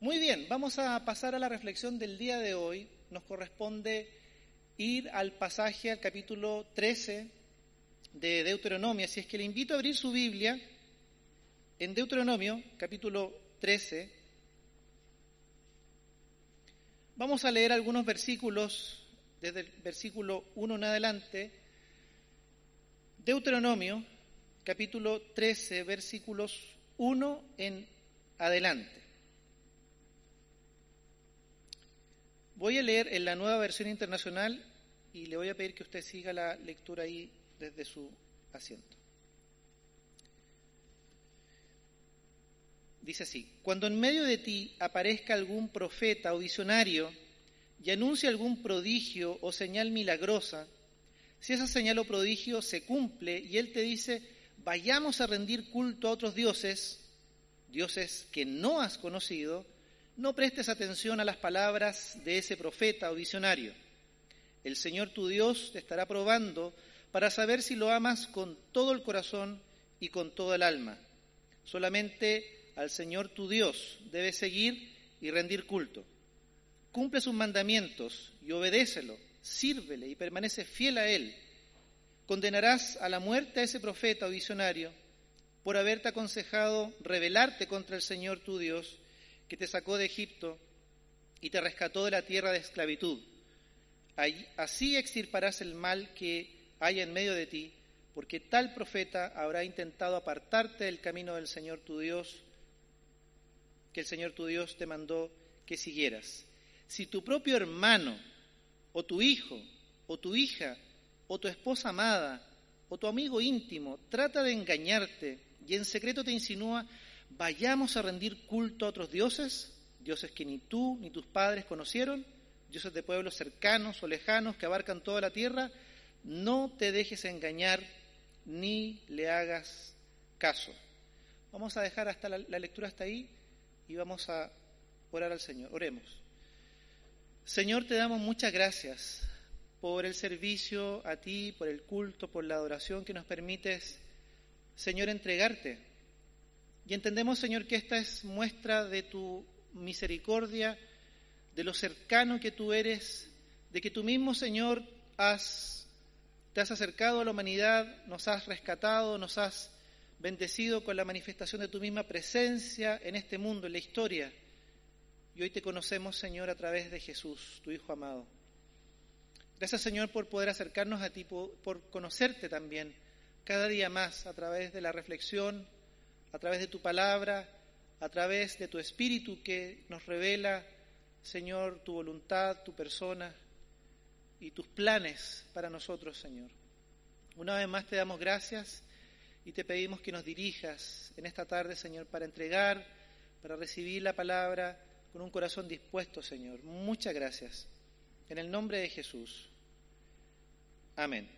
Muy bien, vamos a pasar a la reflexión del día de hoy. Nos corresponde ir al pasaje, al capítulo 13 de Deuteronomio. Así es que le invito a abrir su Biblia en Deuteronomio, capítulo 13. Vamos a leer algunos versículos desde el versículo 1 en adelante. Deuteronomio, capítulo 13, versículos 1 en adelante. Voy a leer en la nueva versión internacional y le voy a pedir que usted siga la lectura ahí desde su asiento. Dice así, cuando en medio de ti aparezca algún profeta o visionario y anuncie algún prodigio o señal milagrosa, si esa señal o prodigio se cumple y él te dice, vayamos a rendir culto a otros dioses, dioses que no has conocido, no prestes atención a las palabras de ese profeta o visionario. El Señor tu Dios te estará probando para saber si lo amas con todo el corazón y con todo el alma. Solamente al Señor tu Dios debes seguir y rendir culto. Cumple sus mandamientos y obedécelo, sírvele y permanece fiel a Él. Condenarás a la muerte a ese profeta o visionario por haberte aconsejado rebelarte contra el Señor tu Dios que te sacó de Egipto y te rescató de la tierra de esclavitud. Así extirparás el mal que hay en medio de ti, porque tal profeta habrá intentado apartarte del camino del Señor tu Dios, que el Señor tu Dios te mandó que siguieras. Si tu propio hermano, o tu hijo, o tu hija, o tu esposa amada, o tu amigo íntimo trata de engañarte y en secreto te insinúa, vayamos a rendir culto a otros dioses, dioses que ni tú ni tus padres conocieron, dioses de pueblos cercanos o lejanos que abarcan toda la tierra, no te dejes engañar ni le hagas caso. Vamos a dejar hasta la, lectura hasta ahí y vamos a orar al Señor. Oremos. Señor, te damos muchas gracias por el servicio a ti, por el culto, por la adoración que nos permites, Señor, entregarte y entendemos, Señor, que esta es muestra de tu misericordia, de lo cercano que tú eres, de que tú mismo, Señor, has, te has acercado a la humanidad, nos has rescatado, nos has bendecido con la manifestación de tu misma presencia en este mundo, en la historia. Y hoy te conocemos, Señor, a través de Jesús, tu Hijo amado. Gracias, Señor, por poder acercarnos a ti, por, por conocerte también cada día más a través de la reflexión, a través de tu palabra, a través de tu espíritu que nos revela, Señor, tu voluntad, tu persona y tus planes para nosotros, Señor. Una vez más te damos gracias y te pedimos que nos dirijas en esta tarde, Señor, para entregar, para recibir la palabra con un corazón dispuesto, Señor. Muchas gracias. En el nombre de Jesús. Amén.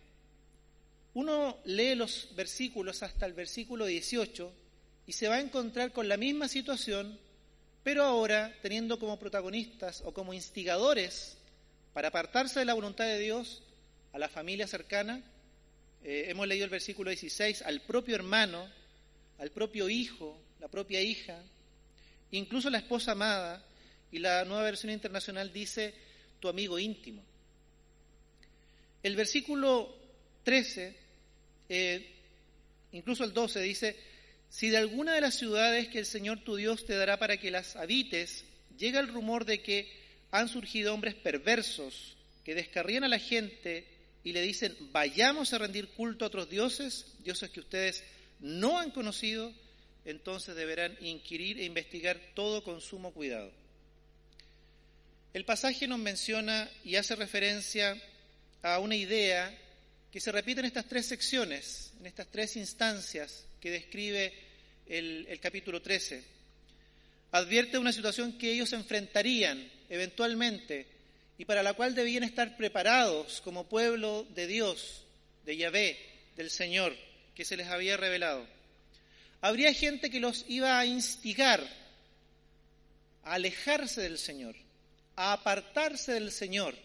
Uno lee los versículos hasta el versículo 18 y se va a encontrar con la misma situación, pero ahora teniendo como protagonistas o como instigadores para apartarse de la voluntad de Dios a la familia cercana. Eh, hemos leído el versículo 16, al propio hermano, al propio hijo, la propia hija, incluso la esposa amada, y la nueva versión internacional dice tu amigo íntimo. El versículo 13, eh, incluso el 12, dice, si de alguna de las ciudades que el Señor tu Dios te dará para que las habites, llega el rumor de que han surgido hombres perversos que descarrían a la gente y le dicen, vayamos a rendir culto a otros dioses, dioses que ustedes no han conocido, entonces deberán inquirir e investigar todo con sumo cuidado. El pasaje nos menciona y hace referencia a una idea que se repite en estas tres secciones, en estas tres instancias que describe el, capítulo 13. Advierte una situación que ellos enfrentarían eventualmente y para la cual debían estar preparados como pueblo de Dios, de Yahvé, del Señor, que se les había revelado. Habría gente que los iba a instigar a alejarse del Señor, a apartarse del Señor,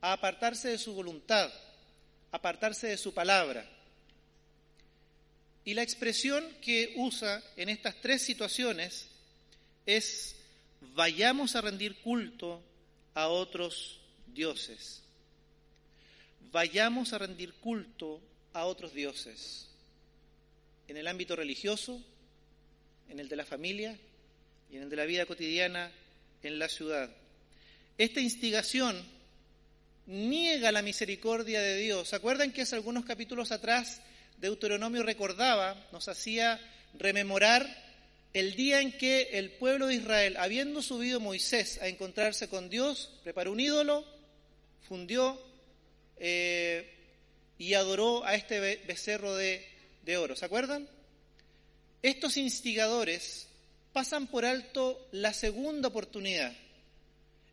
a apartarse de su voluntad, a apartarse de su palabra. Y la expresión que usa en estas tres situaciones es vayamos a rendir culto a otros dioses. Vayamos a rendir culto a otros dioses. En el ámbito religioso, en el de la familia y en el de la vida cotidiana en la ciudad. Esta instigación niega la misericordia de Dios. ¿Se acuerdan que hace algunos capítulos atrás Deuteronomio recordaba, nos hacía rememorar el día en que el pueblo de Israel, habiendo subido Moisés a encontrarse con Dios, preparó un ídolo, fundió eh, y adoró a este becerro de, de oro. ¿Se acuerdan? Estos instigadores pasan por alto la segunda oportunidad,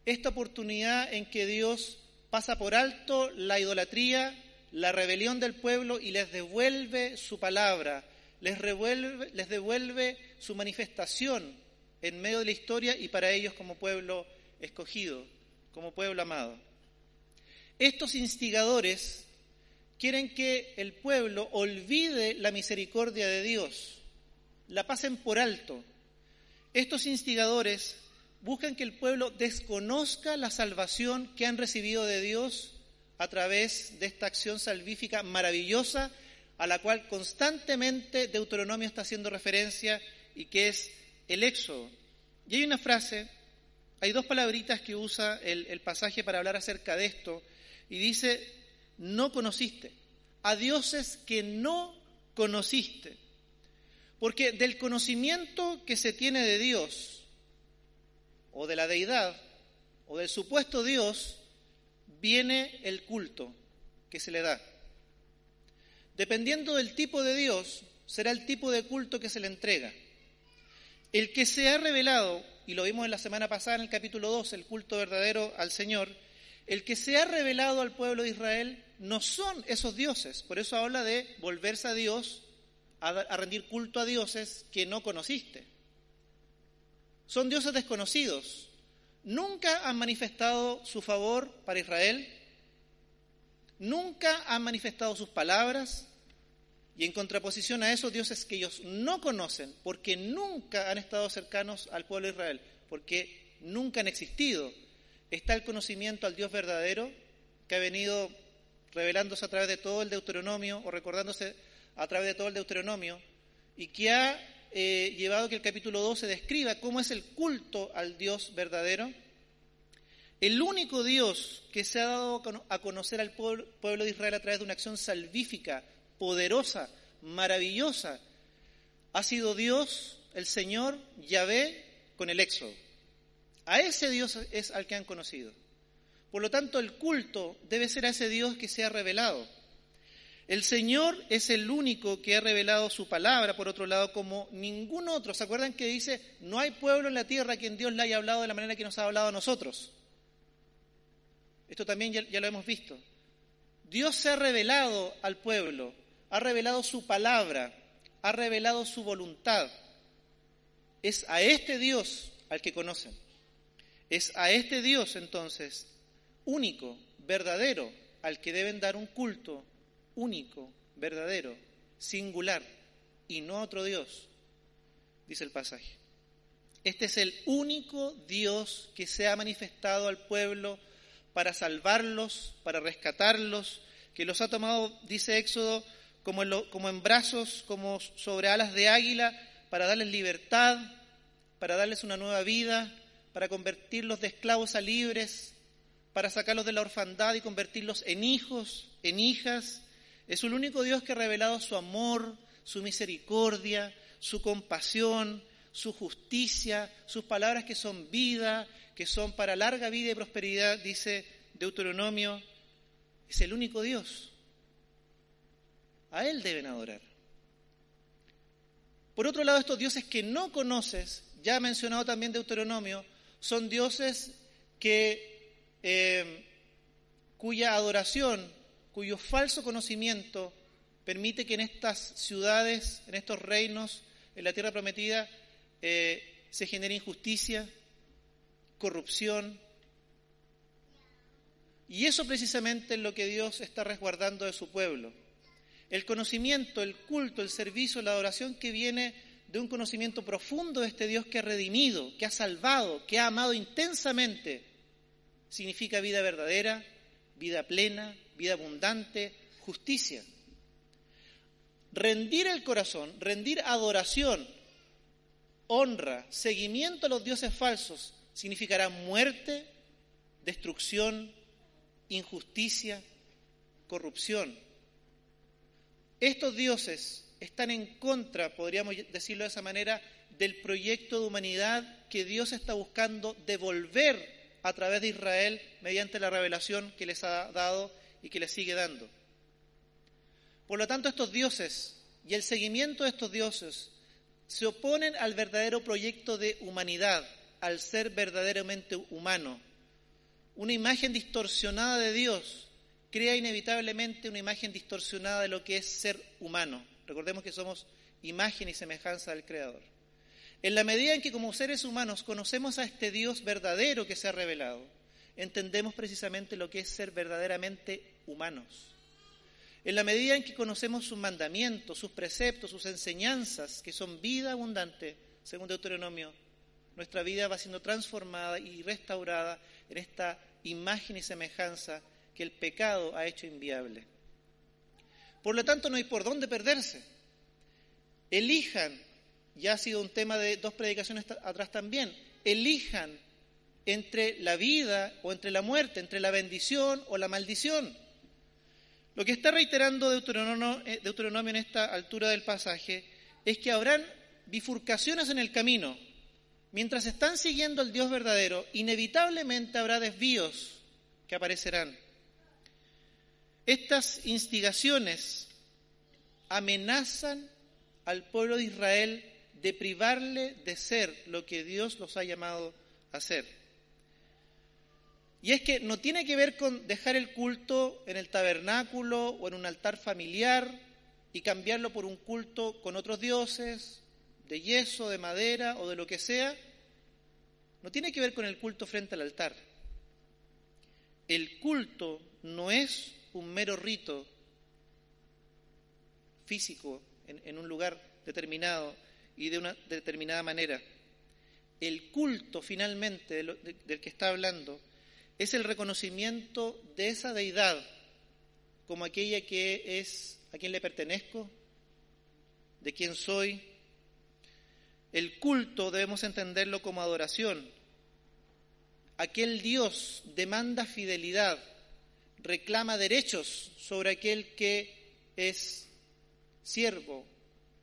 esta oportunidad en que Dios pasa por alto la idolatría, la rebelión del pueblo y les devuelve su palabra, les, devuelve su manifestación en medio de la historia y para ellos como pueblo escogido, como pueblo amado. Estos instigadores quieren que el pueblo olvide la misericordia de Dios, la pasen por alto. Estos instigadores buscan que el pueblo desconozca la salvación que han recibido de Dios a través de esta acción salvífica maravillosa a la cual constantemente Deuteronomio está haciendo referencia y que es el éxodo. Y hay una frase, hay dos palabritas que usa el, el pasaje para hablar acerca de esto, y dice, no conociste, a dioses que no conociste. Porque del conocimiento que se tiene de Dios, o de la deidad, o del supuesto Dios, viene el culto que se le da. Dependiendo del tipo de Dios, será el tipo de culto que se le entrega. El que se ha revelado, y lo vimos en la semana pasada en el capítulo 2, el culto verdadero al Señor, el que se ha revelado al pueblo de Israel no son esos dioses. Por eso habla de volverse a Dios, a, rendir culto a dioses que no conociste. Son dioses desconocidos. Nunca han manifestado su favor para Israel, nunca han manifestado sus palabras. Y en contraposición a esos dioses que ellos no conocen porque nunca han estado cercanos al pueblo de Israel, porque nunca han existido, está el conocimiento al Dios verdadero que ha venido revelándose a través de todo el Deuteronomio o recordándose a través de todo el Deuteronomio y que ha eh, llevado que el capítulo 12 describa cómo es el culto al Dios verdadero el único Dios que se ha dado a conocer al pueblo de Israel a través de una acción salvífica, poderosa, maravillosa, ha sido Dios, el Señor, Yahvé, con el éxodo. A ese Dios es al que han conocido. Por lo tanto, el culto debe ser a ese Dios que se ha revelado. El Señor es el único que ha revelado su palabra, por otro lado, como ningún otro. ¿Se acuerdan que dice, no hay pueblo en la tierra a quien Dios le haya hablado de la manera que nos ha hablado a nosotros? Esto también ya, lo hemos visto. Dios se ha revelado al pueblo, ha revelado su palabra, ha revelado su voluntad. Es a este Dios al que conocen. Es a este Dios entonces, único, verdadero, al que deben dar un culto único, verdadero, singular, y no a otro Dios, dice el pasaje. Este es el único Dios que se ha manifestado al pueblo para salvarlos, para rescatarlos, que los ha tomado, dice Éxodo, como en, como en brazos, como sobre alas de águila, para darles libertad, para darles una nueva vida, para convertirlos de esclavos a libres, para sacarlos de la orfandad y convertirlos en hijos, en hijas. Es el único Dios que ha revelado su amor, su misericordia, su compasión, su justicia, sus palabras que son vida, que son para larga vida y prosperidad, dice Deuteronomio, es el único Dios. A Él deben adorar. Por otro lado, estos dioses que no conoces, ya mencionado también Deuteronomio, son dioses que, eh, cuya adoración, cuyo falso conocimiento permite que en estas ciudades, en estos reinos, en la tierra prometida, eh, se genere injusticia, corrupción. Y eso precisamente es lo que Dios está resguardando de su pueblo. El conocimiento, el culto, el servicio, la adoración que viene de un conocimiento profundo de este Dios que ha redimido, que ha salvado, que ha amado intensamente, significa vida verdadera, vida plena, vida abundante, justicia. Rendir el corazón, rendir adoración, honra, seguimiento a los dioses falsos, significará muerte, destrucción, injusticia, corrupción. Estos dioses están en contra, podríamos decirlo de esa manera, del proyecto de humanidad que Dios está buscando devolver a través de Israel mediante la revelación que les ha dado y que les sigue dando. Por lo tanto, estos dioses y el seguimiento de estos dioses se oponen al verdadero proyecto de humanidad, al ser verdaderamente humano. Una imagen distorsionada de Dios crea inevitablemente una imagen distorsionada de lo que es ser humano. Recordemos que somos imagen y semejanza del Creador. En la medida en que como seres humanos conocemos a este Dios verdadero que se ha revelado, entendemos precisamente lo que es ser verdaderamente humanos. En la medida en que conocemos sus mandamientos, sus preceptos, sus enseñanzas, que son vida abundante, según Deuteronomio, nuestra vida va siendo transformada y restaurada en esta imagen y semejanza que el pecado ha hecho inviable. Por lo tanto, no hay por dónde perderse. Elijan, ya ha sido un tema de dos predicaciones atrás también, elijan entre la vida o entre la muerte, entre la bendición o la maldición. Lo que está reiterando Deuteronomio, eh, Deuteronomio en esta altura del pasaje es que habrán bifurcaciones en el camino. Mientras están siguiendo al Dios verdadero, inevitablemente habrá desvíos que aparecerán. Estas instigaciones amenazan al pueblo de Israel de privarle de ser lo que Dios los ha llamado a ser. Y es que no tiene que ver con dejar el culto en el tabernáculo o en un altar familiar y cambiarlo por un culto con otros dioses, de yeso, de madera o de lo que sea. No tiene que ver con el culto frente al altar. El culto no es un mero rito físico en, un lugar determinado y de una determinada manera. El culto finalmente del que está hablando es el reconocimiento de esa deidad como aquella que es a quien le pertenezco, de quién soy. El culto debemos entenderlo como adoración. Aquel Dios demanda fidelidad, reclama derechos sobre aquel que es siervo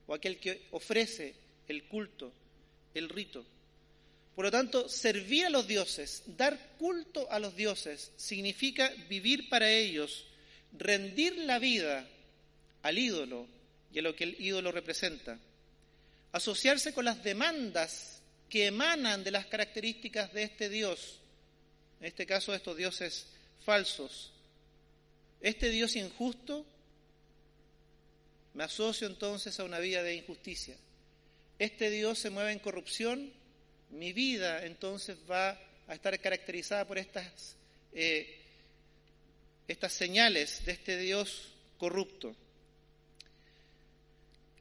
o aquel que ofrece el culto, el rito. Por lo tanto, servir a los dioses, dar culto a los dioses, significa vivir para ellos, rendir la vida al ídolo y a lo que el ídolo representa, asociarse con las demandas que emanan de las características de este Dios, en este caso de estos dioses falsos, este Dios injusto, me asocio entonces a una vida de injusticia. Este Dios se mueve en corrupción, mi vida entonces va a estar caracterizada por estas, eh, estas señales de este Dios corrupto.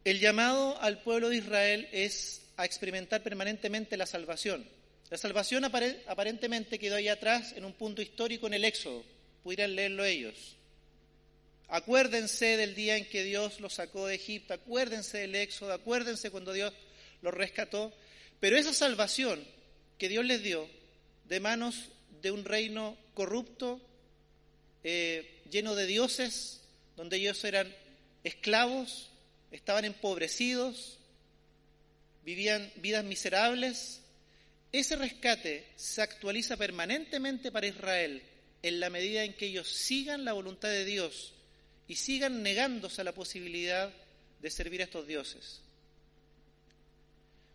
El llamado al pueblo de Israel es a experimentar permanentemente la salvación. La salvación aparentemente quedó ahí atrás en un punto histórico en el Éxodo. Pudieran leerlo ellos. Acuérdense del día en que Dios los sacó de Egipto, acuérdense del éxodo, acuérdense cuando Dios los rescató. Pero esa salvación que Dios les dio de manos de un reino corrupto, eh, lleno de dioses, donde ellos eran esclavos, estaban empobrecidos, vivían vidas miserables, ese rescate se actualiza permanentemente para Israel en la medida en que ellos sigan la voluntad de Dios y sigan negándose a la posibilidad de servir a estos dioses.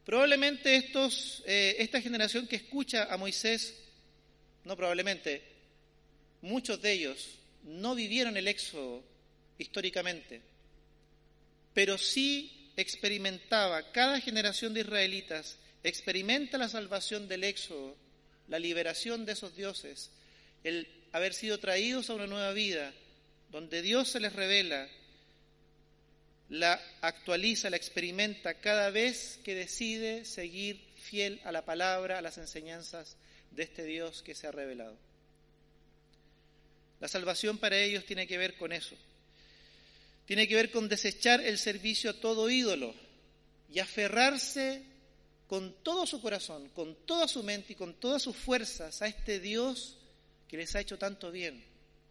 Probablemente estos, eh, esta generación que escucha a Moisés, no probablemente, muchos de ellos no vivieron el éxodo históricamente, pero sí experimentaba, cada generación de israelitas experimenta la salvación del éxodo, la liberación de esos dioses, el haber sido traídos a una nueva vida, donde Dios se les revela la actualiza, la experimenta cada vez que decide seguir fiel a la palabra, a las enseñanzas de este Dios que se ha revelado. La salvación para ellos tiene que ver con eso. Tiene que ver con desechar el servicio a todo ídolo y aferrarse con todo su corazón, con toda su mente y con todas sus fuerzas a este Dios que les ha hecho tanto bien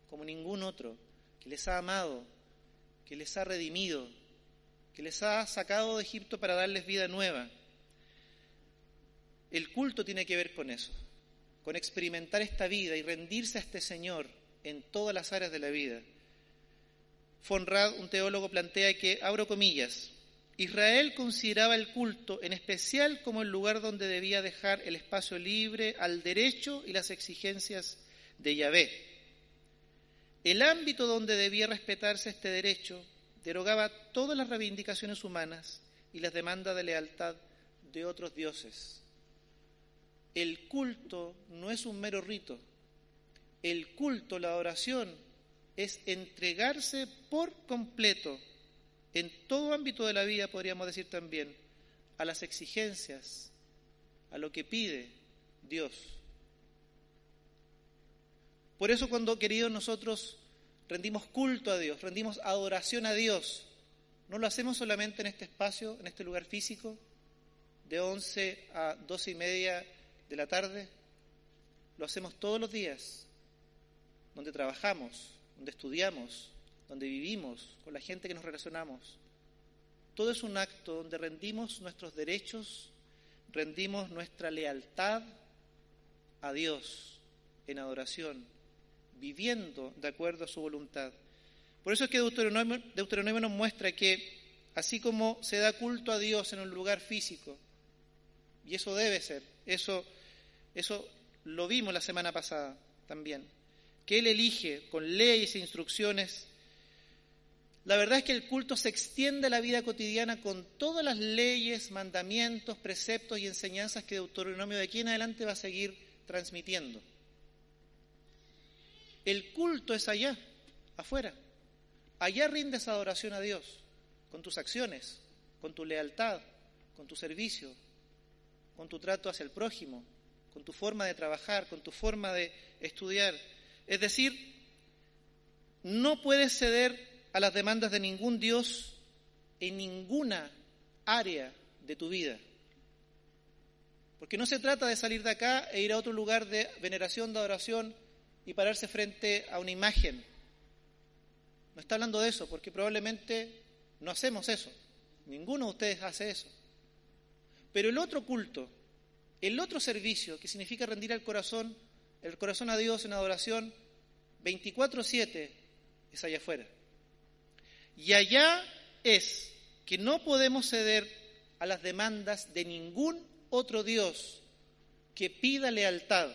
como ningún otro, que les ha amado, que les ha redimido, que les ha sacado de Egipto para darles vida nueva. El culto tiene que ver con eso, con experimentar esta vida y rendirse a este Señor en todas las áreas de la vida. Fonrad, un teólogo, plantea que, abro comillas, Israel consideraba el culto en especial como el lugar donde debía dejar el espacio libre al derecho y las exigencias de Yahvé. El ámbito donde debía respetarse este derecho derogaba todas las reivindicaciones humanas y las demandas de lealtad de otros dioses. El culto no es un mero rito. El culto, la oración, es entregarse por completo en todo ámbito de la vida, podríamos decir también, a las exigencias, a lo que pide Dios. Por eso cuando, queridos, nosotros rendimos culto a Dios, rendimos adoración a Dios, no lo hacemos solamente en este espacio, en este lugar físico, de 11 a 12 y media de la tarde, lo hacemos todos los días, donde trabajamos, donde estudiamos, donde vivimos, con la gente que nos relacionamos. Todo es un acto donde rendimos nuestros derechos, rendimos nuestra lealtad a Dios en adoración, viviendo de acuerdo a su voluntad. Por eso es que Deuteronomio, nos muestra que así como se da culto a Dios en un lugar físico, y eso debe ser, eso, eso lo vimos la semana pasada también, que Él elige con leyes e instrucciones la verdad es que el culto se extiende a la vida cotidiana con todas las leyes, mandamientos, preceptos y enseñanzas que Deuteronomio de aquí en adelante va a seguir transmitiendo. El culto es allá, afuera. Allá rindes adoración a Dios, con tus acciones, con tu lealtad, con tu servicio, con tu trato hacia el prójimo, con tu forma de trabajar, con tu forma de estudiar. Es decir, no puedes ceder a las demandas de ningún Dios en ninguna área de tu vida. Porque no se trata de salir de acá e ir a otro lugar de veneración, de adoración y pararse frente a una imagen. No está hablando de eso, porque probablemente no hacemos eso. Ninguno de ustedes hace eso. Pero el otro culto, el otro servicio, que significa rendir el corazón, el corazón a Dios en adoración, 24-7, es allá afuera. Y allá es que no podemos ceder a las demandas de ningún otro Dios que pida lealtad,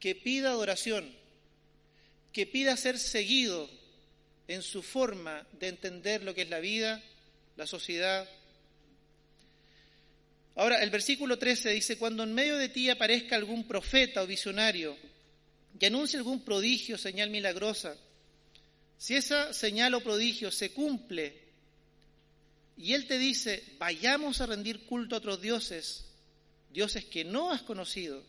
que pida adoración, que pida ser seguido en su forma de entender lo que es la vida, la sociedad. Ahora, el versículo 13 dice, cuando en medio de ti aparezca algún profeta o visionario y anuncie algún prodigio, señal milagrosa, si esa señal o prodigio se cumple y Él te dice, vayamos a rendir culto a otros dioses, dioses que no has conocido,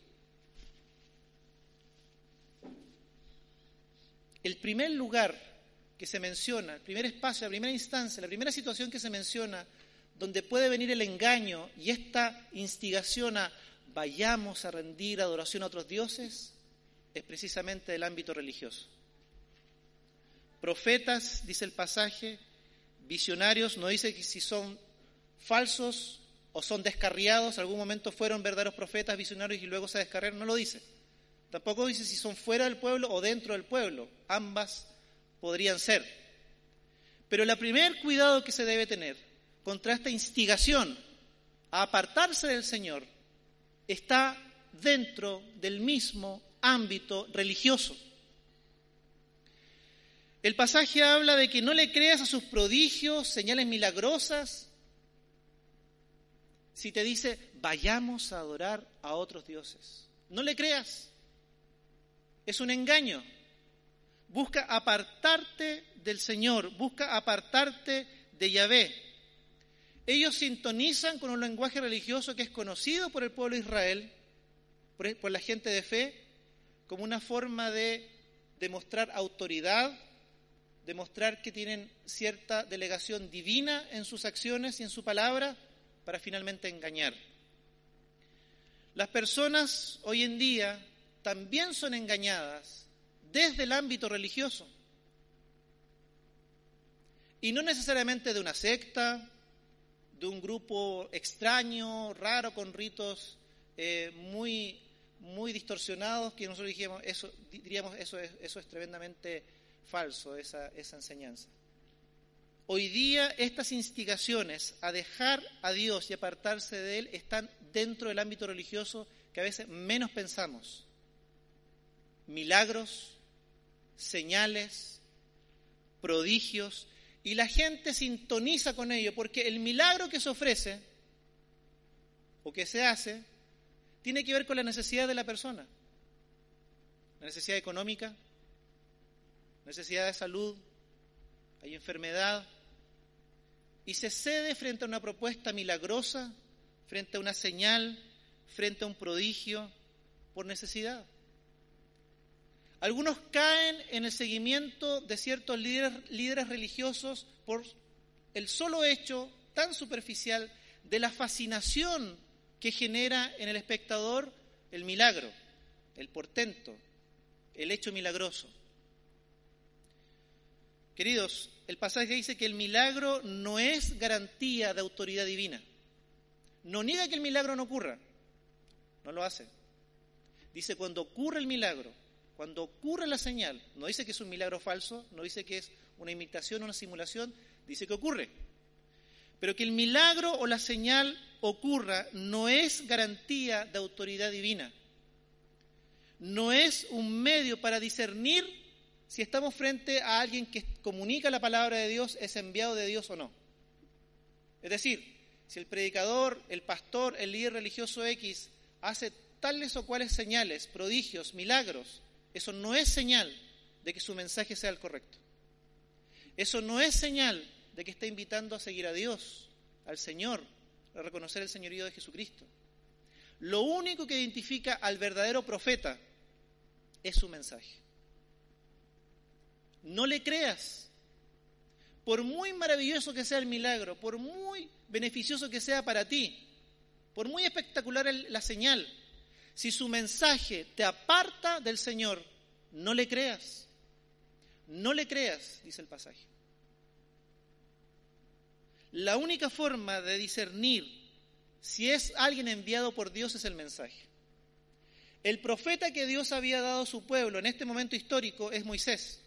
el primer lugar que se menciona, el primer espacio, la primera instancia, la primera situación que se menciona, donde puede venir el engaño y esta instigación a vayamos a rendir adoración a otros dioses, es precisamente el ámbito religioso. Profetas, dice el pasaje, visionarios, no dice si son falsos o son descarriados, algún momento fueron verdaderos profetas, visionarios y luego se descarriaron, no lo dice. Tampoco dice si son fuera del pueblo o dentro del pueblo, ambas podrían ser. Pero el primer cuidado que se debe tener contra esta instigación a apartarse del Señor está dentro del mismo ámbito religioso. El pasaje habla de que no le creas a sus prodigios, señales milagrosas, si te dice, vayamos a adorar a otros dioses. No le creas. Es un engaño. Busca apartarte del Señor, busca apartarte de Yahvé. Ellos sintonizan con un lenguaje religioso que es conocido por el pueblo de Israel, por, la gente de fe, como una forma de demostrar autoridad, demostrar que tienen cierta delegación divina en sus acciones y en su palabra para finalmente engañar. Las personas hoy en día también son engañadas desde el ámbito religioso. Y no necesariamente de una secta, de un grupo extraño, raro, con ritos eh, muy, muy distorsionados, que nosotros dijimos, eso, diríamos, eso es, eso es tremendamente falso, esa, esa enseñanza. Hoy día estas instigaciones a dejar a Dios y apartarse de Él están dentro del ámbito religioso que a veces menos pensamos. Milagros, señales, prodigios, y la gente sintoniza con ello, porque el milagro que se ofrece o que se hace tiene que ver con la necesidad de la persona, la necesidad económica, necesidad de salud, hay enfermedad, y se cede frente a una propuesta milagrosa, frente a una señal, frente a un prodigio, por necesidad. Algunos caen en el seguimiento de ciertos líderes, religiosos por el solo hecho tan superficial de la fascinación que genera en el espectador el milagro, el portento, el hecho milagroso. Queridos, el pasaje dice que el milagro no es garantía de autoridad divina. No niega que el milagro no ocurra, no lo hace. Dice cuando ocurre el milagro, cuando ocurre la señal, no dice que es un milagro falso, no dice que es una imitación o una simulación, dice que ocurre. Pero que el milagro o la señal ocurra no es garantía de autoridad divina. No es un medio para discernir si estamos frente a alguien que comunica la palabra de Dios, es enviado de Dios o no. Es decir, si el predicador, el pastor, el líder religioso X hace tales o cuales señales, prodigios, milagros, eso no es señal de que su mensaje sea el correcto. Eso no es señal de que está invitando a seguir a Dios, al Señor, a reconocer el señorío de Jesucristo. Lo único que identifica al verdadero profeta es su mensaje. No le creas. Por muy maravilloso que sea el milagro, por muy beneficioso que sea para ti, por muy espectacular la señal, si su mensaje te aparta del Señor, no le creas. No le creas, dice el pasaje. La única forma de discernir si es alguien enviado por Dios es el mensaje. El profeta que Dios había dado a su pueblo en este momento histórico es Moisés.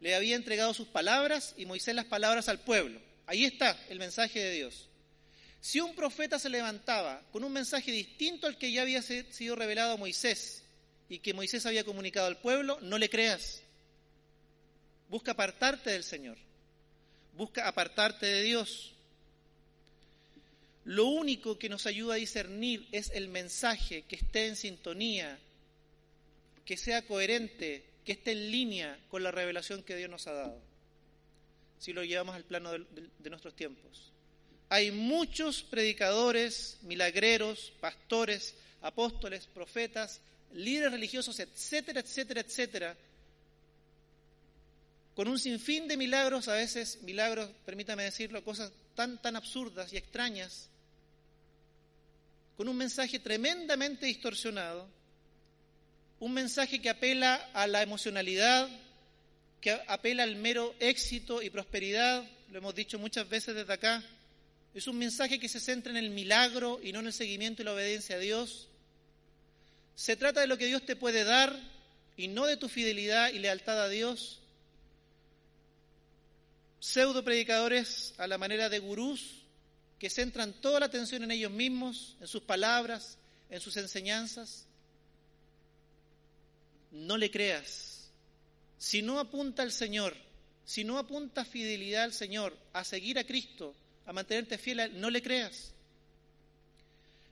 Le había entregado sus palabras y Moisés las palabras al pueblo. Ahí está el mensaje de Dios. Si un profeta se levantaba con un mensaje distinto al que ya había sido revelado a Moisés y que Moisés había comunicado al pueblo, no le creas. Busca apartarte del Señor. Busca apartarte de Dios. Lo único que nos ayuda a discernir es el mensaje que esté en sintonía, que sea coherente, que esté en línea con la revelación que Dios nos ha dado, si lo llevamos al plano de nuestros tiempos hay muchos predicadores, milagreros, pastores, apóstoles, profetas, líderes religiosos, etcétera, etcétera, etcétera, con un sinfín de milagros, a veces milagros, permítame decirlo, cosas tan, tan absurdas y extrañas, con un mensaje tremendamente distorsionado, un mensaje que apela a la emocionalidad, que apela al mero éxito y prosperidad, lo hemos dicho muchas veces desde acá, es un mensaje que se centra en el milagro y no en el seguimiento y la obediencia a Dios. Se trata de lo que Dios te puede dar y no de tu fidelidad y lealtad a Dios. Pseudo predicadores a la manera de gurús que centran toda la atención en ellos mismos, en sus palabras, en sus enseñanzas. No le creas. Si no apunta al Señor, si no apunta fidelidad al Señor, a seguir a Cristo, a mantenerte fiel a Él, no le creas.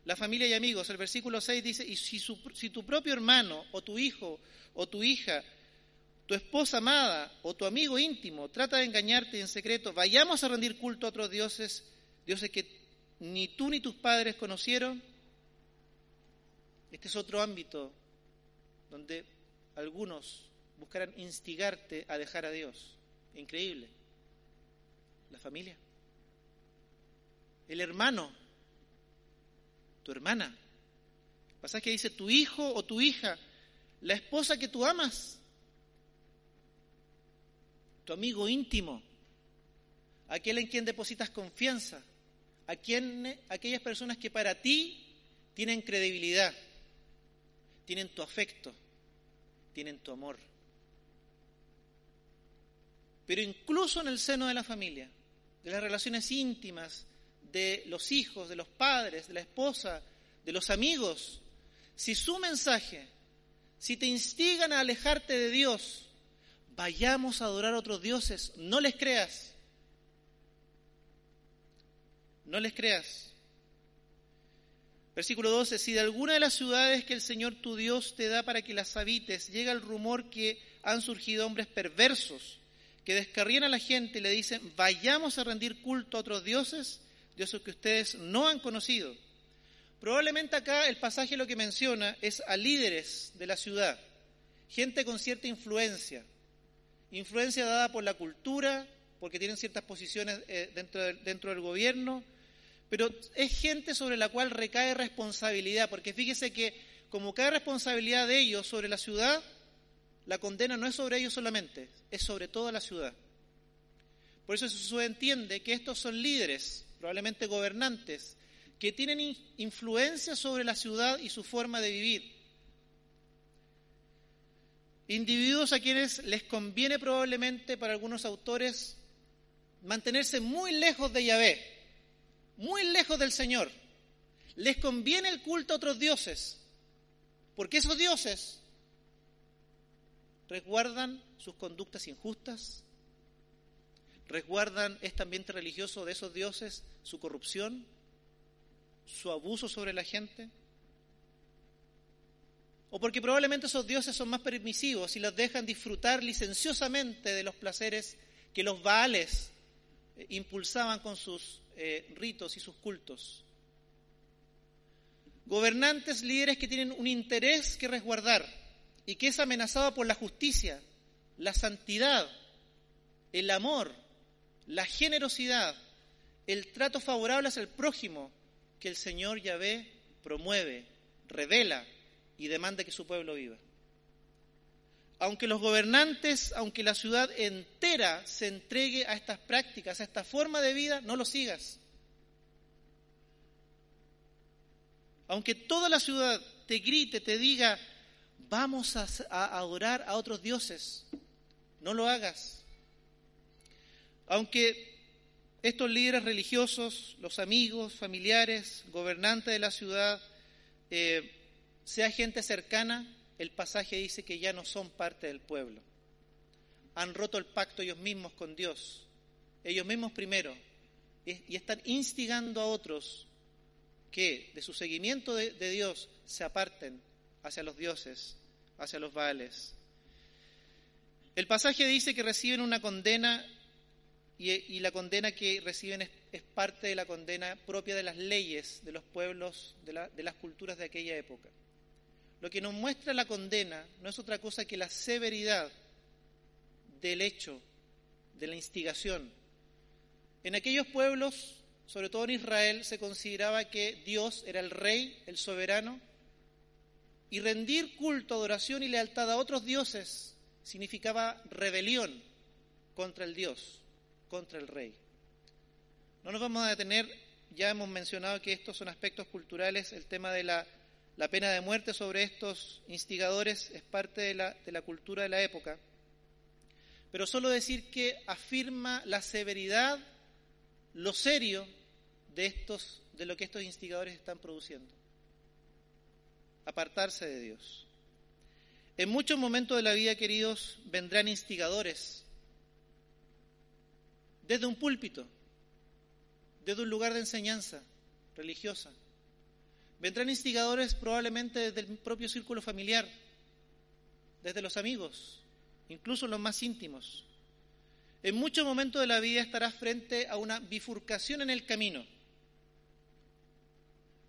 La familia y amigos, el versículo 6 dice, y si, si tu propio hermano o tu hijo o tu hija tu esposa amada o tu amigo íntimo trata de engañarte en secreto, vayamos a rendir culto a otros dioses, dioses que ni tú ni tus padres conocieron. Este es otro ámbito donde algunos buscarán instigarte a dejar a Dios. Increíble. La familia. El hermano. Tu hermana. El pasaje dice tu hijo o tu hija. La esposa que tú amas. Tu amigo íntimo. Aquel en quien depositas confianza. A aquellas personas que para ti tienen credibilidad. Tienen tu afecto. Tienen tu amor pero incluso en el seno de la familia, de las relaciones íntimas, de los hijos, de los padres, de la esposa, de los amigos, si su mensaje, si te instigan a alejarte de Dios, vayamos a adorar a otros dioses, no les creas. No les creas. Versículo 12, si de alguna de las ciudades que el Señor tu Dios te da para que las habites llega el rumor que han surgido hombres perversos, que descarrían a la gente y le dicen, vayamos a rendir culto a otros dioses, dioses que ustedes no han conocido. Probablemente acá el pasaje lo que menciona es a líderes de la ciudad, gente con cierta influencia, influencia dada por la cultura, porque tienen ciertas posiciones eh, dentro, dentro del gobierno, pero es gente sobre la cual recae responsabilidad, porque fíjese que como cae responsabilidad de ellos sobre la ciudad, la condena no es sobre ellos solamente, es sobre toda la ciudad. Por eso se entiende que estos son líderes, probablemente gobernantes, que tienen influencia sobre la ciudad y su forma de vivir. Individuos a quienes les conviene probablemente para algunos autores mantenerse muy lejos de Yahvé, muy lejos del Señor. Les conviene el culto a otros dioses, porque esos dioses resguardan sus conductas injustas, resguardan este ambiente religioso de esos dioses, su corrupción, su abuso sobre la gente, o porque probablemente esos dioses son más permisivos y los dejan disfrutar licenciosamente de los placeres que los baales eh, impulsaban con sus eh, ritos y sus cultos. Gobernantes, líderes que tienen un interés que resguardar, y que es amenazada por la justicia, la santidad, el amor, la generosidad, el trato favorable hacia el prójimo que el Señor Yahvé promueve, revela y demanda que su pueblo viva. Aunque los gobernantes, aunque la ciudad entera se entregue a estas prácticas, a esta forma de vida, no lo sigas. Aunque toda la ciudad te grite, te diga, vamos a, adorar a otros dioses. No lo hagas. Aunque estos líderes religiosos, los amigos, familiares, gobernantes de la ciudad, eh, sea gente cercana, el pasaje dice que ya no son parte del pueblo. Han roto el pacto ellos mismos con Dios, ellos mismos primero, y están instigando a otros que de su seguimiento de Dios se aparten hacia los dioses, hacia los Baales. El pasaje dice que reciben una condena y, la condena que reciben es, parte de la condena propia de las leyes de los pueblos, de, las culturas de aquella época. Lo que nos muestra la condena no es otra cosa que la severidad del hecho, de la instigación. En aquellos pueblos, sobre todo en Israel, se consideraba que Dios era el rey, el soberano, y rendir culto, adoración y lealtad a otros dioses significaba rebelión contra el Dios, contra el rey. No nos vamos a detener, ya hemos mencionado que estos son aspectos culturales, el tema de la, pena de muerte sobre estos instigadores es parte de la, de la cultura de la época, pero solo decir que afirma la severidad, lo serio de, estos, de lo que estos instigadores están produciendo apartarse de Dios. En muchos momentos de la vida, queridos, vendrán instigadores desde un púlpito, desde un lugar de enseñanza religiosa. Vendrán instigadores probablemente desde el propio círculo familiar, desde los amigos, incluso los más íntimos. En muchos momentos de la vida estarás frente a una bifurcación en el camino.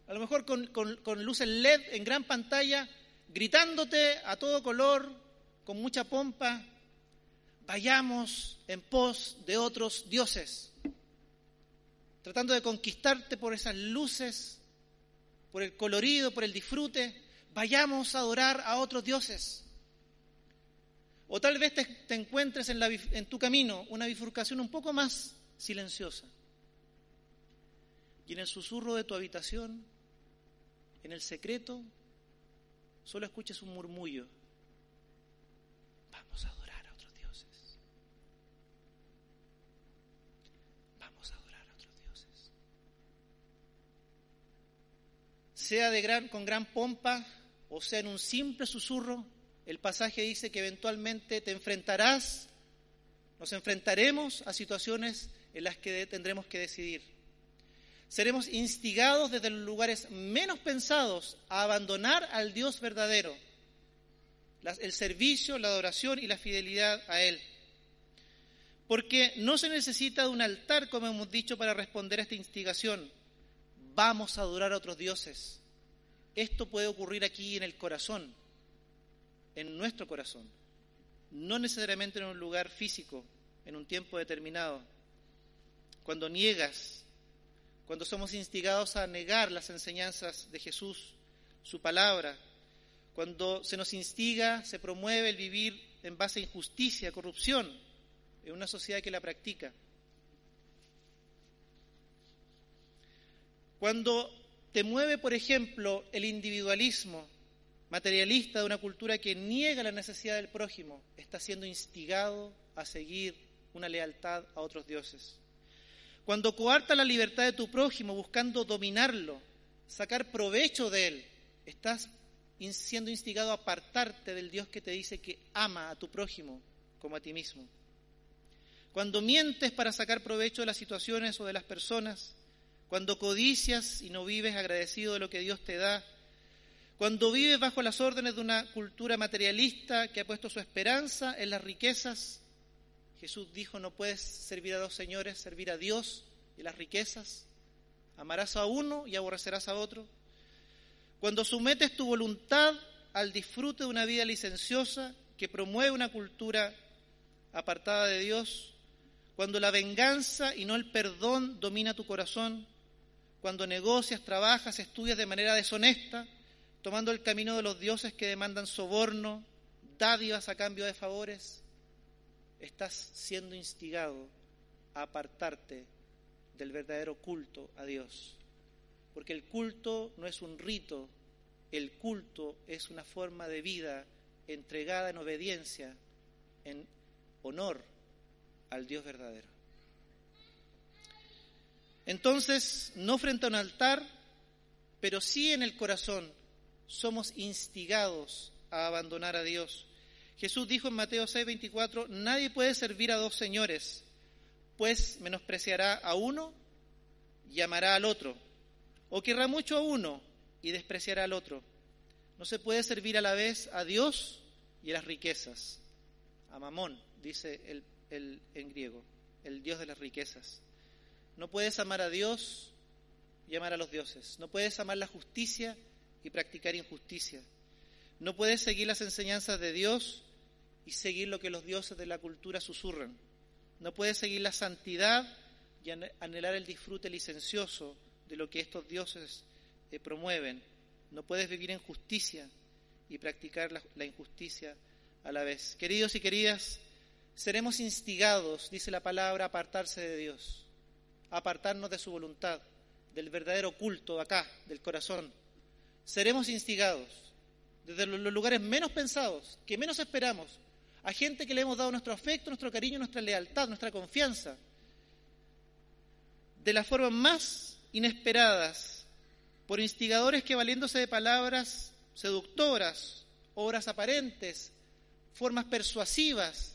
A lo mejor con, luces LED en gran pantalla, gritándote a todo color, con mucha pompa, vayamos en pos de otros dioses, tratando de conquistarte por esas luces, por el colorido, por el disfrute, vayamos a adorar a otros dioses. O tal vez te, encuentres en, en tu camino una bifurcación un poco más silenciosa. Y en el susurro de tu habitación, en el secreto, solo escuches un murmullo. Vamos a adorar a otros dioses. Vamos a adorar a otros dioses. Sea de gran, con gran pompa o sea en un simple susurro, el pasaje dice que eventualmente te enfrentarás, nos enfrentaremos a situaciones en las que tendremos que decidir. Seremos instigados desde los lugares menos pensados a abandonar al Dios verdadero, el servicio, la adoración y la fidelidad a Él. Porque no se necesita de un altar, como hemos dicho, para responder a esta instigación. Vamos a adorar a otros dioses. Esto puede ocurrir aquí en el corazón, en nuestro corazón, no necesariamente en un lugar físico, en un tiempo determinado. Cuando niegas, cuando somos instigados a negar las enseñanzas de Jesús, su palabra, cuando se nos instiga, se promueve el vivir en base a injusticia, corrupción, en una sociedad que la practica. Cuando te mueve, por ejemplo, el individualismo, materialista de una cultura que niega la necesidad del prójimo está siendo instigado a seguir una lealtad a otros dioses. Cuando coarta la libertad de tu prójimo buscando dominarlo, sacar provecho de él, estás siendo instigado a apartarte del Dios que te dice que ama a tu prójimo como a ti mismo. Cuando mientes para sacar provecho de las situaciones o de las personas, cuando codicias y no vives agradecido de lo que Dios te da, cuando vives bajo las órdenes de una cultura materialista que ha puesto su esperanza en las riquezas, Jesús dijo, no puedes servir a dos señores, servir a Dios y las riquezas. Amarás a uno y aborrecerás a otro. Cuando sometes tu voluntad al disfrute de una vida licenciosa que promueve una cultura apartada de Dios, cuando la venganza y no el perdón domina tu corazón, cuando negocias, trabajas, estudias de manera deshonesta, tomando el camino de los dioses que demandan soborno, dádivas a cambio de favores, estás siendo instigado a apartarte del verdadero culto a Dios. Porque el culto no es un rito, el culto es una forma de vida entregada en obediencia, en honor al Dios verdadero. Entonces, no frente a un altar, pero sí en el corazón, somos instigados a abandonar a Dios. Jesús dijo en Mateo 6:24, nadie puede servir a dos señores, pues menospreciará a uno y amará al otro, o querrá mucho a uno y despreciará al otro. No se puede servir a la vez a Dios y a las riquezas. A Mamón, dice el, en griego, el Dios de las riquezas. No puedes amar a Dios y amar a los dioses. No puedes amar la justicia y practicar injusticia. No puedes seguir las enseñanzas de Dios y seguir lo que los dioses de la cultura susurran. No puedes seguir la santidad y anhelar el disfrute licencioso de lo que estos dioses eh, promueven. No puedes vivir en justicia y practicar la, la injusticia a la vez. Queridos y queridas, seremos instigados, dice la palabra, a apartarse de Dios, apartarnos de su voluntad, del verdadero culto acá, del corazón seremos instigados desde los lugares menos pensados, que menos esperamos, a gente que le hemos dado nuestro afecto, nuestro cariño, nuestra lealtad, nuestra confianza, de las formas más inesperadas, por instigadores que valiéndose de palabras seductoras, obras aparentes, formas persuasivas,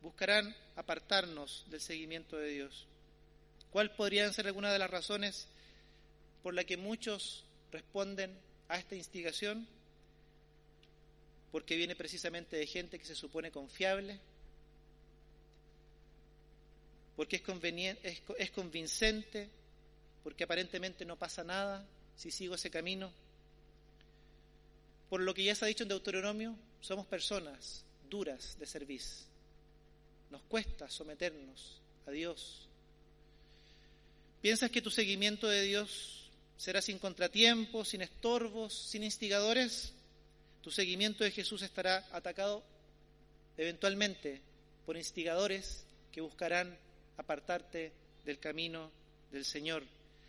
buscarán apartarnos del seguimiento de Dios. ¿Cuál podrían ser algunas de las razones por las que muchos responden a esta instigación? Porque viene precisamente de gente que se supone confiable, porque es, conveniente, es convincente, porque aparentemente no pasa nada si sigo ese camino. Por lo que ya se ha dicho en Deuteronomio, somos personas duras de servicio. Nos cuesta someternos a Dios. ¿Piensas que tu seguimiento de Dios será sin contratiempos, sin estorbos, sin instigadores? Tu seguimiento de Jesús estará atacado eventualmente por instigadores que buscarán apartarte del camino del Señor.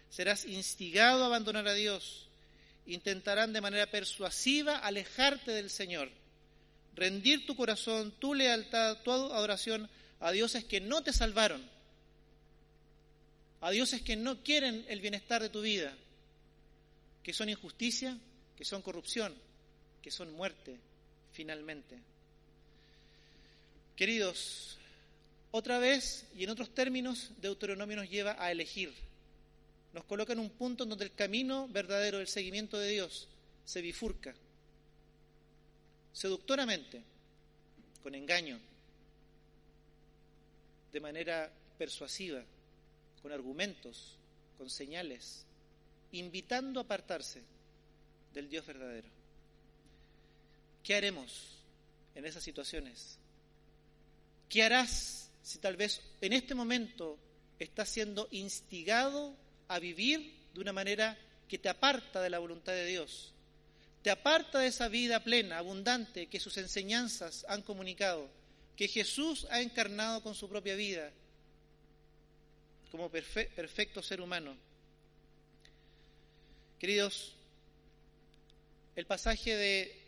Serás instigado a abandonar a Dios. Intentarán de manera persuasiva alejarte del Señor rendir tu corazón, tu lealtad, tu adoración a dioses que no te salvaron, a dioses que no quieren el bienestar de tu vida, que son injusticia, que son corrupción, que son muerte, finalmente. Queridos, otra vez y en otros términos, Deuteronomio nos lleva a elegir. Nos coloca en un punto en donde el camino verdadero del seguimiento de Dios se bifurca seductoramente, con engaño, de manera persuasiva, con argumentos, con señales, invitando a apartarse del Dios verdadero. ¿Qué haremos en esas situaciones? ¿Qué harás si tal vez en este momento estás siendo instigado a vivir de una manera que te aparta de la voluntad de Dios? te aparta de esa vida plena, abundante, que sus enseñanzas han comunicado, que Jesús ha encarnado con su propia vida como perfecto ser humano. Queridos, el pasaje de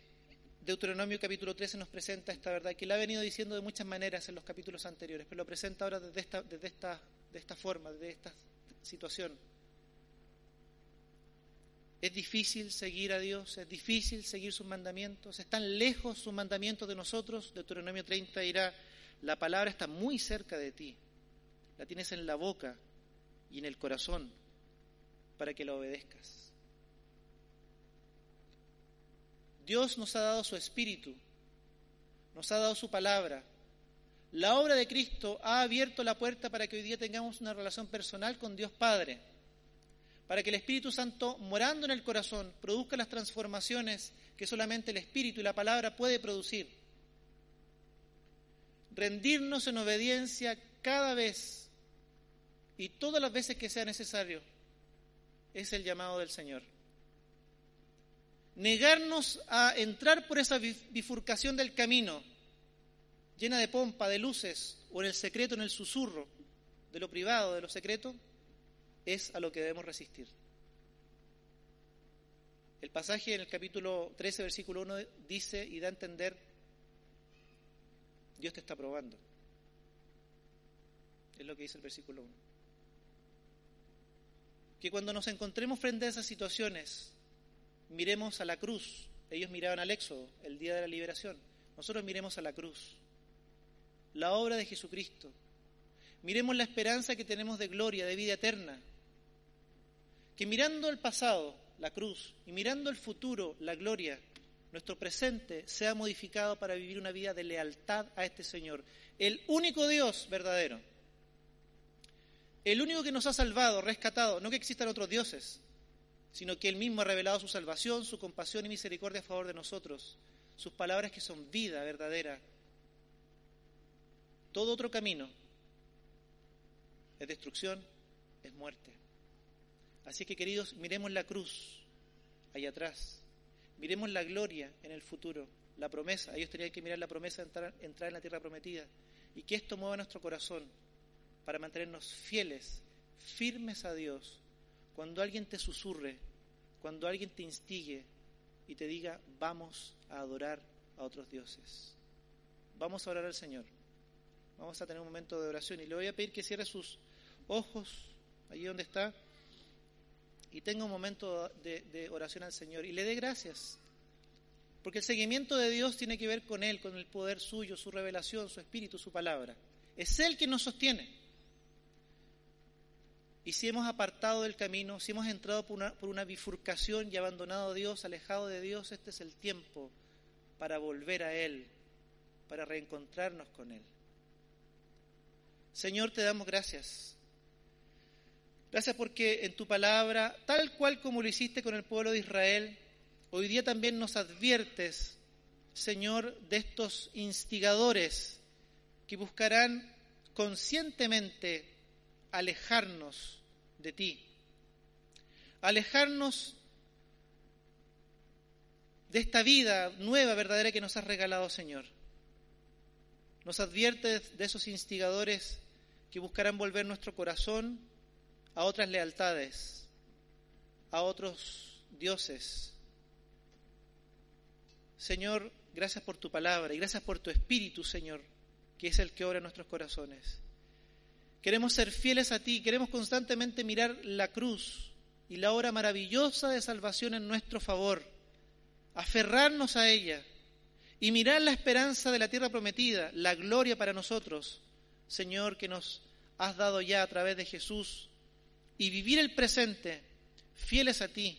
Deuteronomio capítulo 13 nos presenta esta verdad que la ha venido diciendo de muchas maneras en los capítulos anteriores, pero lo presenta ahora desde esta, desde esta, de esta forma, desde esta situación. Es difícil seguir a Dios, es difícil seguir sus mandamientos, están lejos sus mandamientos de nosotros. Deuteronomio 30 dirá, la palabra está muy cerca de ti, la tienes en la boca y en el corazón para que la obedezcas. Dios nos ha dado su espíritu, nos ha dado su palabra. La obra de Cristo ha abierto la puerta para que hoy día tengamos una relación personal con Dios Padre para que el Espíritu Santo, morando en el corazón, produzca las transformaciones que solamente el Espíritu y la palabra puede producir. Rendirnos en obediencia cada vez y todas las veces que sea necesario es el llamado del Señor. Negarnos a entrar por esa bifurcación del camino, llena de pompa, de luces, o en el secreto, en el susurro, de lo privado, de lo secreto, es a lo que debemos resistir. El pasaje en el capítulo 13, versículo 1 dice y da a entender, Dios te está probando. Es lo que dice el versículo 1. Que cuando nos encontremos frente a esas situaciones, miremos a la cruz. Ellos miraban al Éxodo, el día de la liberación. Nosotros miremos a la cruz, la obra de Jesucristo. Miremos la esperanza que tenemos de gloria, de vida eterna, que mirando el pasado, la cruz, y mirando el futuro, la gloria, nuestro presente sea modificado para vivir una vida de lealtad a este Señor, el único Dios verdadero, el único que nos ha salvado, rescatado, no que existan otros dioses, sino que Él mismo ha revelado su salvación, su compasión y misericordia a favor de nosotros, sus palabras que son vida verdadera. Todo otro camino es destrucción, es muerte. Así que queridos, miremos la cruz ahí atrás, miremos la gloria en el futuro, la promesa, ellos tenían que mirar la promesa de entrar, entrar en la tierra prometida. Y que esto mueva nuestro corazón para mantenernos fieles, firmes a Dios. Cuando alguien te susurre, cuando alguien te instigue y te diga, vamos a adorar a otros dioses. Vamos a orar al Señor. Vamos a tener un momento de oración y le voy a pedir que cierre sus ojos allí donde está y tenga un momento de, oración al Señor y le dé gracias. Porque el seguimiento de Dios tiene que ver con Él, con el poder suyo, su revelación, su espíritu, su palabra. Es Él quien nos sostiene. Y si hemos apartado del camino, si hemos entrado por una, bifurcación y abandonado a Dios, alejado de Dios, este es el tiempo para volver a Él, para reencontrarnos con Él. Señor, te damos gracias. Gracias porque en tu palabra, tal cual como lo hiciste con el pueblo de Israel, hoy día también nos adviertes, Señor, de estos instigadores que buscarán conscientemente alejarnos de ti, alejarnos de esta vida nueva, verdadera que nos has regalado, Señor. Nos advierte de esos instigadores que buscarán volver nuestro corazón a otras lealtades, a otros dioses. Señor, gracias por tu palabra y gracias por tu espíritu, Señor, que es el que obra en nuestros corazones. Queremos ser fieles a ti, queremos constantemente mirar la cruz y la obra maravillosa de salvación en nuestro favor, aferrarnos a ella y mirar la esperanza de la tierra prometida, la gloria para nosotros, Señor, que nos has dado ya a través de Jesús, y vivir el presente fieles a ti,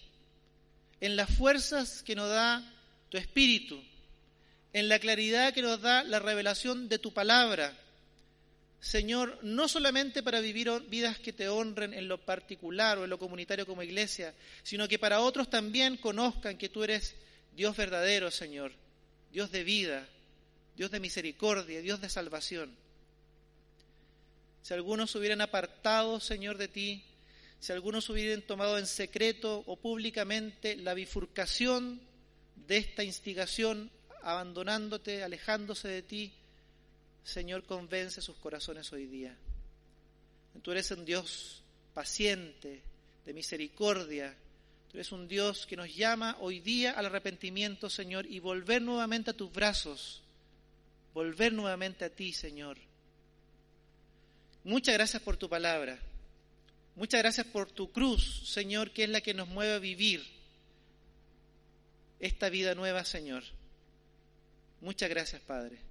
en las fuerzas que nos da tu Espíritu, en la claridad que nos da la revelación de tu palabra, Señor, no solamente para vivir vidas que te honren en lo particular o en lo comunitario como iglesia, sino que para otros también conozcan que tú eres Dios verdadero, Señor, Dios de vida, Dios de misericordia, Dios de salvación. Si algunos hubieran apartado, Señor, de ti, si algunos hubieran tomado en secreto o públicamente la bifurcación de esta instigación, abandonándote, alejándose de ti, Señor, convence sus corazones hoy día. Tú eres un Dios paciente, de misericordia. Tú eres un Dios que nos llama hoy día al arrepentimiento, Señor, y volver nuevamente a tus brazos, volver nuevamente a ti, Señor. Muchas gracias por tu palabra. Muchas gracias por tu cruz, Señor, que es la que nos mueve a vivir esta vida nueva, Señor. Muchas gracias, Padre